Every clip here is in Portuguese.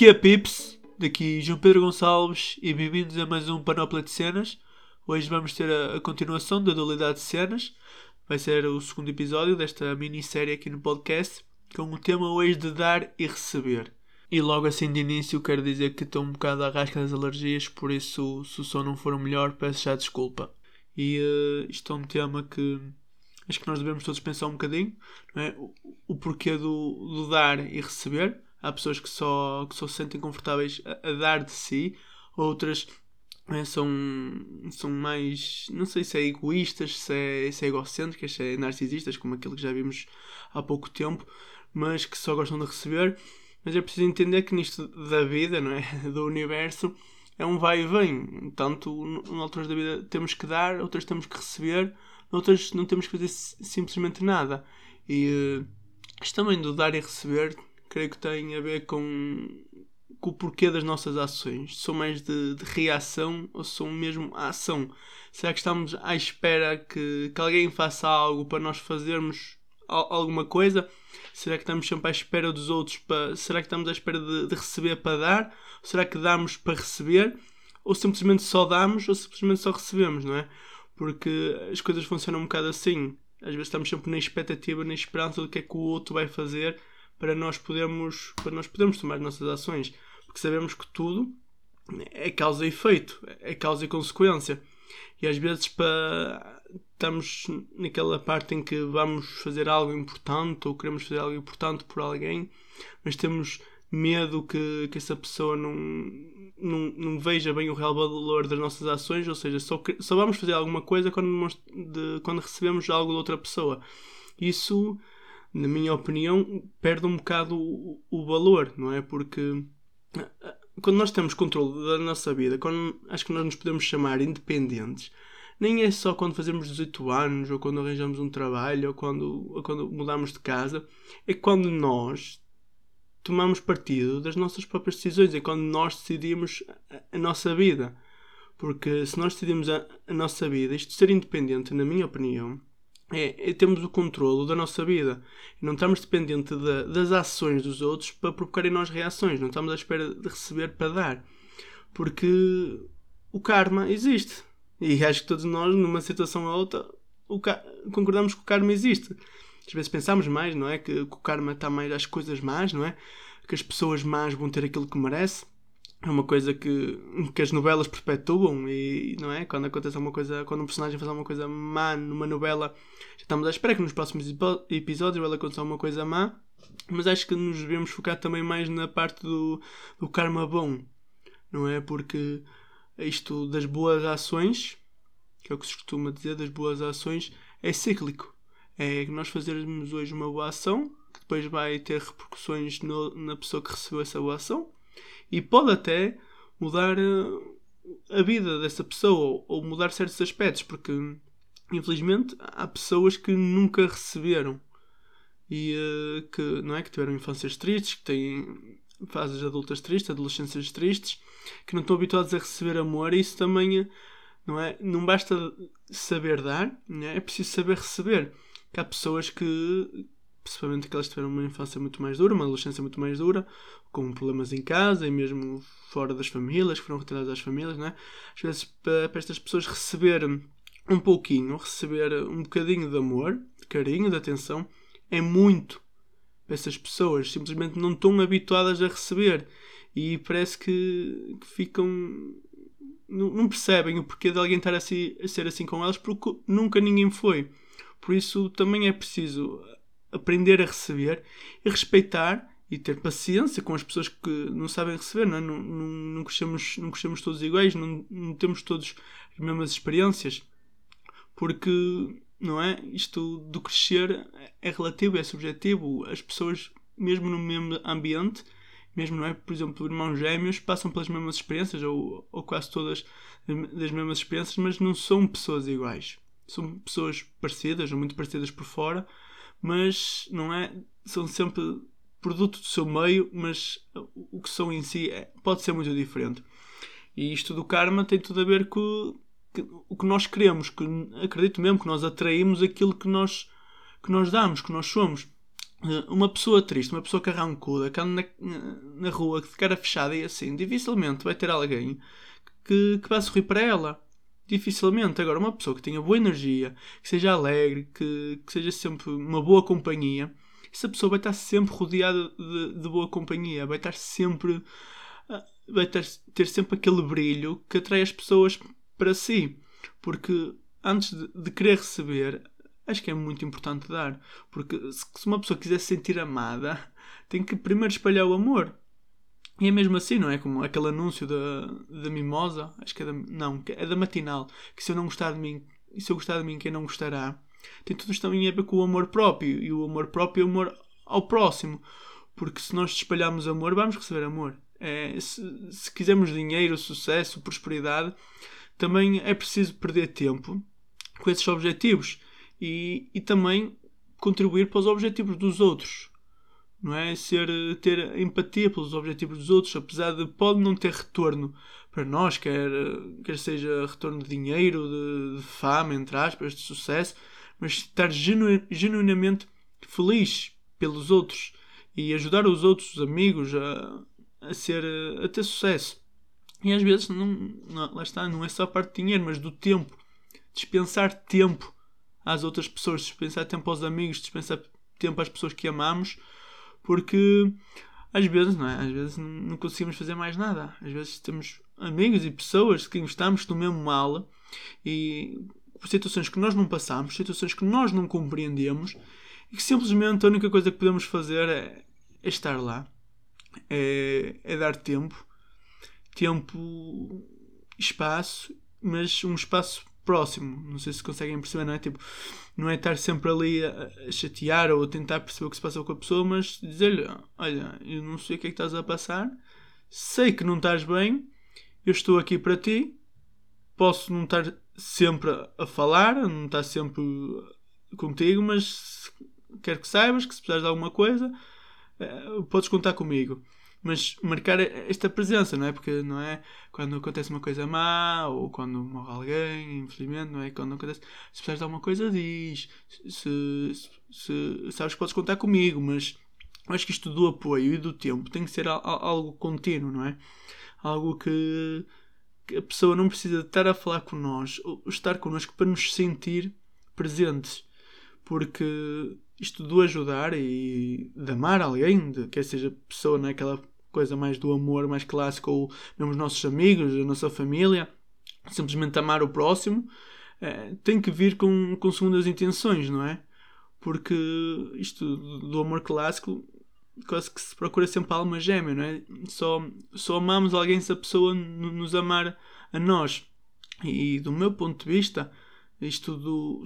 que é, Pips? Daqui João Pedro Gonçalves e bem-vindos a mais um Panóplia de Cenas. Hoje vamos ter a, a, continuação da dualidade de cenas. Vai ser o segundo episódio desta minissérie aqui no podcast, com o tema hoje de dar e receber. E logo assim de início quero dizer que estou um bocado à rasca das alergias, por isso se o som não for o melhor peço já desculpa. E uh, isto é um tema que acho que nós devemos todos pensar um bocadinho, é? o, o porquê do, do dar e receber há pessoas que só, que só se sentem confortáveis a, a dar de si, outras é, são, são mais, não sei se é egoístas, se é, se é egocêntricas, se é narcisistas, como aquilo que já vimos há pouco tempo, mas que só gostam de receber. Mas é preciso entender que nisto da vida, não é? do universo, é um vai e vem. Tanto, em alturas da vida temos que dar, outras temos que receber, outras não temos que fazer simplesmente nada. E isto também do dar e receber creio que tem a ver com, com o porquê das nossas ações. São mais de, de reação ou são mesmo a ação? Será que estamos à espera que, que alguém faça algo para nós fazermos alguma coisa? Será que estamos sempre à espera dos outros? Para... Será que estamos à espera de, de receber para dar? Será que damos para receber? Ou simplesmente só damos ou simplesmente só recebemos, não é? Porque as coisas funcionam um bocado assim. Às vezes estamos sempre na expectativa, na esperança do que é que o outro vai fazer para nós podermos, para nós podermos tomar as nossas ações. Porque sabemos que tudo é causa e efeito, é causa e consequência. E às vezes estamos naquela parte em que vamos fazer algo importante ou queremos fazer algo importante por alguém, mas temos na minha opinião, perde um bocado o, o valor, não é? Porque eh, quando nós temos controle da nossa vida, quando acho que nós nos podemos chamar independentes, nem é só quando fazemos 18 anos, ou quando arranjamos um trabalho, ou quando, ou quando mudamos de casa, é quando nós tomamos partido das nossas próprias decisões, é quando nós decidimos a, a nossa vida. Porque se nós decidimos a, a nossa vida, isto de ser independente, na minha opinião, é, é termos o controle da nossa vida. Não estamos dependentes de, das ações dos outros para provocar em nós reações. Não estamos à espera de receber para dar. Porque o karma existe. E acho que todos nós, numa situação ou outra, concordamos que o karma existe. Às vezes pensamos mais, não é? Que, que o karma está mais às coisas más, não é? Que as pessoas más vão ter aquilo que merecem é uma coisa que, que as novelas perpetuam e não é? Quando acontece alguma coisa, quando um personagem faz alguma coisa má numa novela, já estamos à espera que nos próximos episódios ela aconteça alguma coisa má, mas acho que nos devemos focar também mais na parte do, do karma bom, não é? Porque isto das boas ações, que é o que se costuma dizer, das boas ações, é cíclico. É que nós fazermos hoje uma boa ação, que depois vai ter repercussões no, na pessoa que recebeu essa boa ação e pode até mudar eh, a vida dessa pessoa ou mudar certos aspectos, porque infelizmente há pessoas que nunca receberam e uh, que não é que tiveram infâncias tristes, que têm fases adultas tristes, adolescências tristes, que não estão habituados a receber amor, e isso também não é, não basta saber dar, é? é preciso saber receber. Que há pessoas que principalmente que tiveram uma infância muito mais dura, uma adolescência muito mais dura, com problemas em casa e mesmo fora das famílias, que foram retiradas das famílias, né? Às vezes, para, estas pessoas receber um pouquinho, receber um bocadinho de amor, de carinho, de atenção, é muito para essas pessoas. Simplesmente não estão habituadas a receber e parece que, que ficam. Não, percebem o porquê de alguém estar a ser assim com elas, porque nunca ninguém foi. Por isso também é preciso aprender a receber e respeitar e ter paciência com as pessoas que não sabem receber, não, é? não, não, não, crescemos, não crescemos todos iguais, não, não temos todos as mesmas experiências, porque não é? Isto do crescer é relativo, é subjetivo. As pessoas, mesmo no mesmo ambiente, mesmo, não é? Por exemplo, irmãos gêmeos passam pelas mesmas experiências, ou, ou quase todas das mesmas experiências, mas não são pessoas iguais. São pessoas parecidas, ou muito parecidas por fora, mas não é? São sempre produto do seu meio, mas o que são em si é, pode ser muito diferente. E isto do karma tem tudo a ver com o que nós queremos, que acredito mesmo que nós atraímos aquilo que nós, que nós damos, que nós somos. eh, uma pessoa triste, uma pessoa carrancuda, que anda na, na rua de cara fechada e assim, dificilmente vai ter alguém que, que vá sorrir para ela. Dificilmente. Agora, uma pessoa que tenha boa energia, que seja alegre, que, que seja sempre uma boa companhia, essa pessoa vai estar sempre rodeada de, de boa companhia, vai estar sempre. Ah, vai ter, ter sempre aquele brilho que atrai as pessoas para si. Porque antes de, de querer receber, acho que é muito importante dar. Porque se, se uma pessoa quiser se sentir amada, tem que primeiro espalhar o amor. E é mesmo assim, não é? Como aquele anúncio da, da Mimosa, acho que é da. Não, é da Matinal, que se eu não gostar de mim, se eu gostar de mim, quem não gostará? Tem tudo isto também a ver com o amor próprio. E o amor próprio é o amor ao próximo. Porque se nós espalharmos amor, vamos receber amor. É, se, se quisermos dinheiro, sucesso, prosperidade, também é preciso perder tempo com esses objetivos e, e também contribuir para os objetivos dos outros não é? Ser, ter empatia pelos objetivos dos outros, apesar de pode não ter retorno para nós, quer, quer seja retorno de dinheiro, de, de fama, entre aspas, de sucesso, mas estar genu, genuinamente feliz pelos outros e ajudar os outros, os amigos, a, a, ser, a ter sucesso. E às vezes, não, não, lá está, não é só a parte de dinheiro, mas do tempo. Dispensar tempo às outras pessoas, dispensar tempo aos amigos, dispensar tempo às pessoas que amamos porque às vezes, não é? Às vezes não conseguimos fazer mais nada. Às vezes temos amigos e pessoas que gostamos do mesmo mal e situações que nós não passamos, situações que nós não compreendemos e que simplesmente a única coisa que podemos fazer é, é estar lá, é, é dar tempo, tempo, espaço, mas um espaço próximo. Não sei se conseguem perceber, não é? Tipo, não é estar sempre ali a, chatear ou a tentar perceber o que se passa com a pessoa, mas dizer-lhe: Olha, eu não sei o que é que estás a passar, sei que não estás bem, eu estou aqui para ti, posso não estar sempre a falar, não estar sempre contigo, mas quero que saibas que se precisares de alguma coisa, eh, podes contar comigo mas marcar esta presença, não é? Porque não é quando acontece uma coisa má ou quando morre alguém, infelizmente, não é? Quando acontece, se precisares de alguma coisa, diz. Se, se, se sabes que podes contar comigo, mas acho que isto do apoio e do tempo tem que ser algo contínuo, não é? Algo que, que a pessoa não precisa de estar a falar com nós ou estar connosco para nos sentir presentes. Porque isto do ajudar e de amar alguém, de, quer seja pessoa naquela é? Coisa mais do amor mais clássico, ou mesmo os nossos amigos, a nossa família, simplesmente amar o próximo, é, tem que vir com, com segundas intenções, não é? Porque isto do amor clássico quase que se procura sempre a alma gêmea, não é? Só, só amamos alguém se a pessoa nos amar a nós. E do meu ponto de vista, isto do,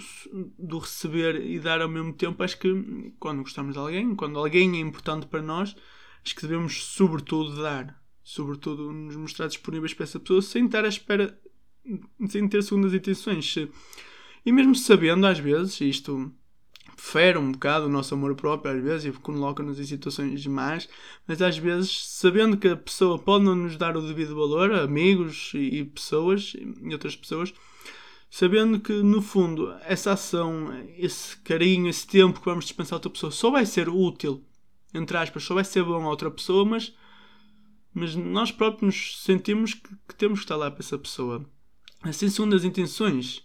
do receber e dar ao mesmo tempo, acho que quando gostamos de alguém, quando alguém é importante para nós, acho que devemos, sobretudo, dar. Sobretudo, nos mostrar disponíveis para essa pessoa sem estar à espera, sem ter segundas intenções. E mesmo sabendo, às vezes, isto fere um bocado o nosso amor próprio, às vezes, e coloca-nos em situações más, mas às vezes, sabendo que a pessoa pode não nos dar o devido valor, amigos e, e pessoas, e outras pessoas, sabendo que no fundo essa ação, esse carinho, esse tempo que vamos dispensar a outra pessoa só vai ser útil entre aspas, só vai ser bom a outra pessoa, mas, mas nós próprios sentimos que, que temos que estar lá para essa pessoa. Assim, segundo as intenções,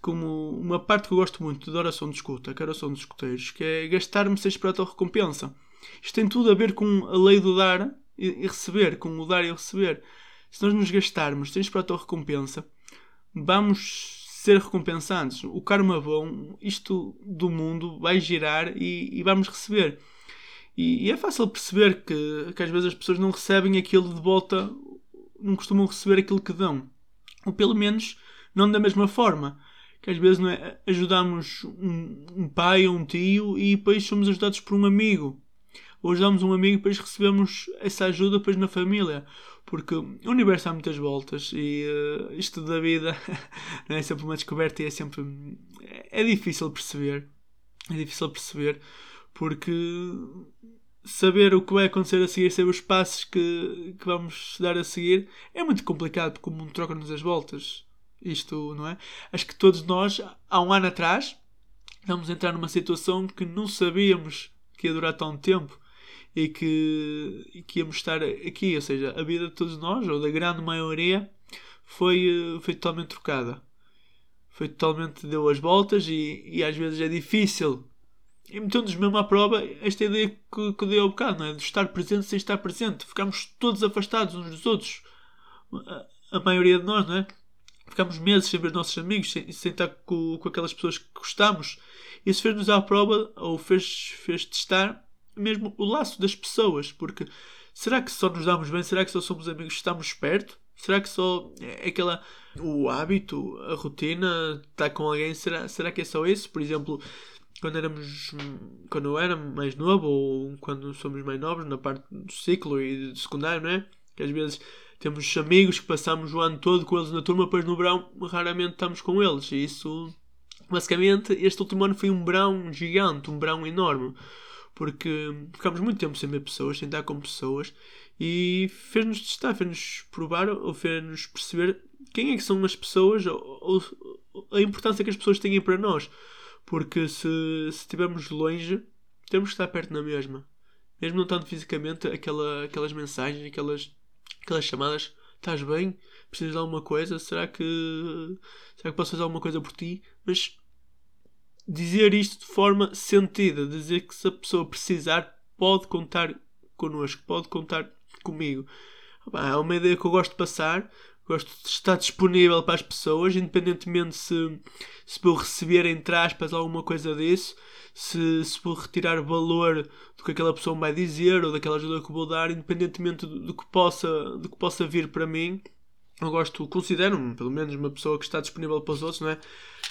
como uma parte que eu gosto muito da oração de escuta, que é a oração dos escuteiros, que é gastar-me sem esperar a recompensa. Isto tem tudo a ver com a lei do dar e, receber, com o dar e o receber. Se nós nos gastarmos sem esperar a recompensa, vamos ser recompensados. O karma bom, isto do mundo, vai girar e, e vamos receber. E, e, é fácil perceber que, que às vezes as pessoas não recebem aquilo de volta, não costumam receber aquilo que dão. Ou pelo menos não da mesma forma. Que às vezes não é, ajudamos um, um pai ou um tio e depois somos ajudados por um amigo. Ou ajudamos um amigo e depois recebemos essa ajuda depois na família. Porque o universo há muitas voltas e uh, isto da vida é sempre uma descoberta e é sempre. É, é difícil perceber. É difícil perceber porque saber o que vai acontecer a seguir, saber os passos que, que vamos dar a seguir, é muito complicado porque o mundo troca-nos as voltas. Isto, não é? Acho que todos nós, há um ano atrás, vamos entrar numa situação que não sabíamos que ia durar tão tempo e que, e que íamos estar aqui. Ou seja, a vida de todos nós, ou da grande maioria, foi, foi totalmente trocada. Foi totalmente deu as voltas e, e às vezes é difícil. E metendo-nos mesmo à prova esta ideia que, que dei ao bocado, não é? de estar presente sem estar presente. Ficámos todos afastados uns dos outros. A, a maioria de nós, não é? Ficámos meses sem ver os nossos amigos, sem, sem estar com, com aquelas pessoas que gostamos. Isso fez-nos à prova, ou fez, fez testar mesmo o laço das pessoas, porque será que só nos damos bem? Será que só somos amigos estamos perto? Será que só é aquela o hábito, a rotina, estar com alguém, será, será que é só isso? Por exemplo, quando éramos quando eu era mais novo ou quando somos mais novos na parte do ciclo e do secundário, não é? Que às vezes temos amigos que passamos o ano todo com eles na turma, depois no verão raramente estamos com eles. E isso, basicamente, este último ano foi um verão gigante, um verão enorme porque ficámos muito tempo sem ver pessoas, sem estar com pessoas e fez-nos testar, fez-nos provar ou fez-nos perceber quem é que são as pessoas ou, ou, a importância que as pessoas têm para nós. Porque se, se estivermos longe, temos que estar perto na mesma. Mesmo não tanto fisicamente, aquela, aquelas mensagens, aquelas, aquelas chamadas, estás bem? Precisas de alguma coisa? Será que, será que posso fazer alguma coisa por ti? Mas dizer isto de forma sentida, dizer que se a pessoa precisar pode contar connosco, pode contar comigo. É uma ideia que eu gosto de passar, gosto de estar disponível para as pessoas, independentemente se, se vou receber, entre aspas, alguma coisa disso, se, se vou retirar valor do que aquela pessoa me vai dizer ou daquela ajuda que vou dar, independentemente do, do que, possa, do que possa vir para mim. Eu gosto, considero-me, pelo menos, uma pessoa que está disponível para os outros, não é?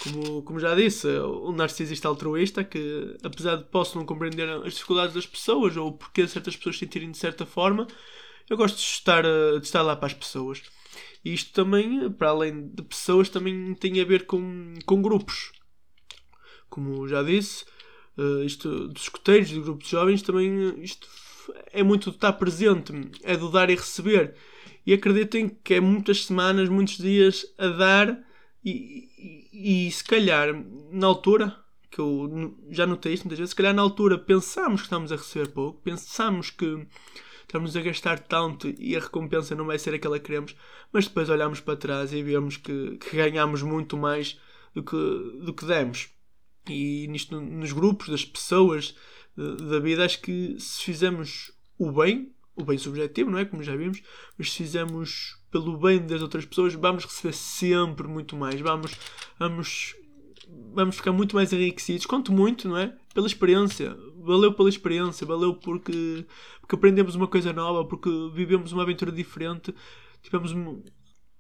Como, como já disse, um narcisista altruísta que, apesar de posso não compreender as dificuldades das pessoas ou porque certas pessoas se sentirem de certa forma, eu gosto de estar, eh, de estar lá para as pessoas. E isto também, para além de pessoas, também tem a ver com, com grupos. Como já disse, uh, isto dos escuteiros, de grupos de jovens, também isto é muito de estar presente, é do dar e receber. E acreditem que é muitas semanas, muitos dias a dar e, e, e se calhar na altura, que eu já notei isto muitas vezes, se calhar na altura pensamos que estamos a receber pouco, pensamos que estamos a gastar tanto e a recompensa não vai ser aquela que queremos, mas depois olhamos para trás e vemos que, que ganhamos muito mais do que, do que demos. E nisto, nos grupos das pessoas da vida, acho que se fizermos o bem, o bem subjetivo, não é? Como já vimos, mas se fizermos pelo bem das outras pessoas, vamos receber sempre muito mais. Vamos, vamos, vamos ficar muito mais enriquecidos. Quanto muito, não é? Pela experiência. Valeu pela experiência, valeu porque, porque aprendemos uma coisa nova, porque vivemos uma aventura diferente, tivemos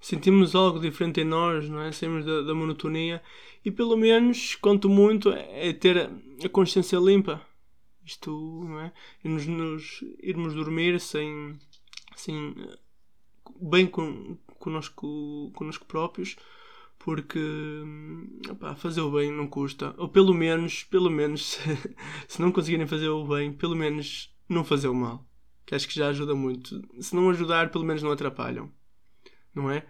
sentimos algo diferente em nós, não é? Saímos da, da monotonia e pelo menos, quanto muito, é ter a consciência limpa isto, não é? Irmos, nos, irmos dormir sem, sem bem con, connosco, connosco próprios, porque opá, fazer o bem não custa. Ou pelo menos, pelo menos, se não conseguirem fazer o bem, pelo menos não fazer o mal. Que acho que já ajuda muito. Se não ajudar, pelo menos não atrapalham. Não é?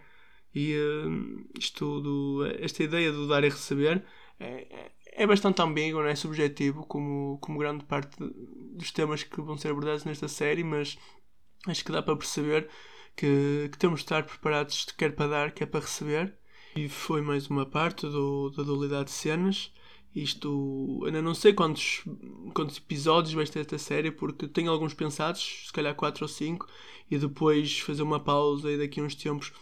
E uh, isto do, esta ideia do dar e receber é, é bastante ambíguo, não é subjetivo, como, como grande parte dos temas que vão ser abordados nesta série, mas acho que dá para perceber que, que temos de estar preparados quer para dar, quer para receber. E foi mais uma parte do, da dualidade de cenas. Isto, ainda não sei quantos, quantos episódios vai ter esta série, porque tenho alguns pensados, se calhar 4 ou 5, e depois fazer uma pausa e daqui a uns tempos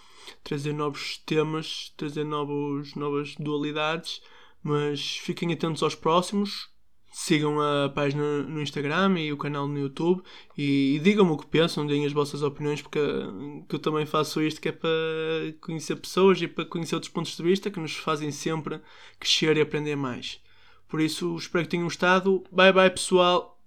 trazer novos temas, trazer novos, novas dualidades mas fiquem atentos aos próximos. Sigam a página no Instagram e o canal no YouTube e, e digam-me o que pensam, deem as vossas opiniões, porque que eu também faço isto que é para conhecer pessoas e para conhecer outros pontos de vista que nos fazem sempre crescer e aprender mais. Por isso, espero que tenham gostado. Bye bye, pessoal!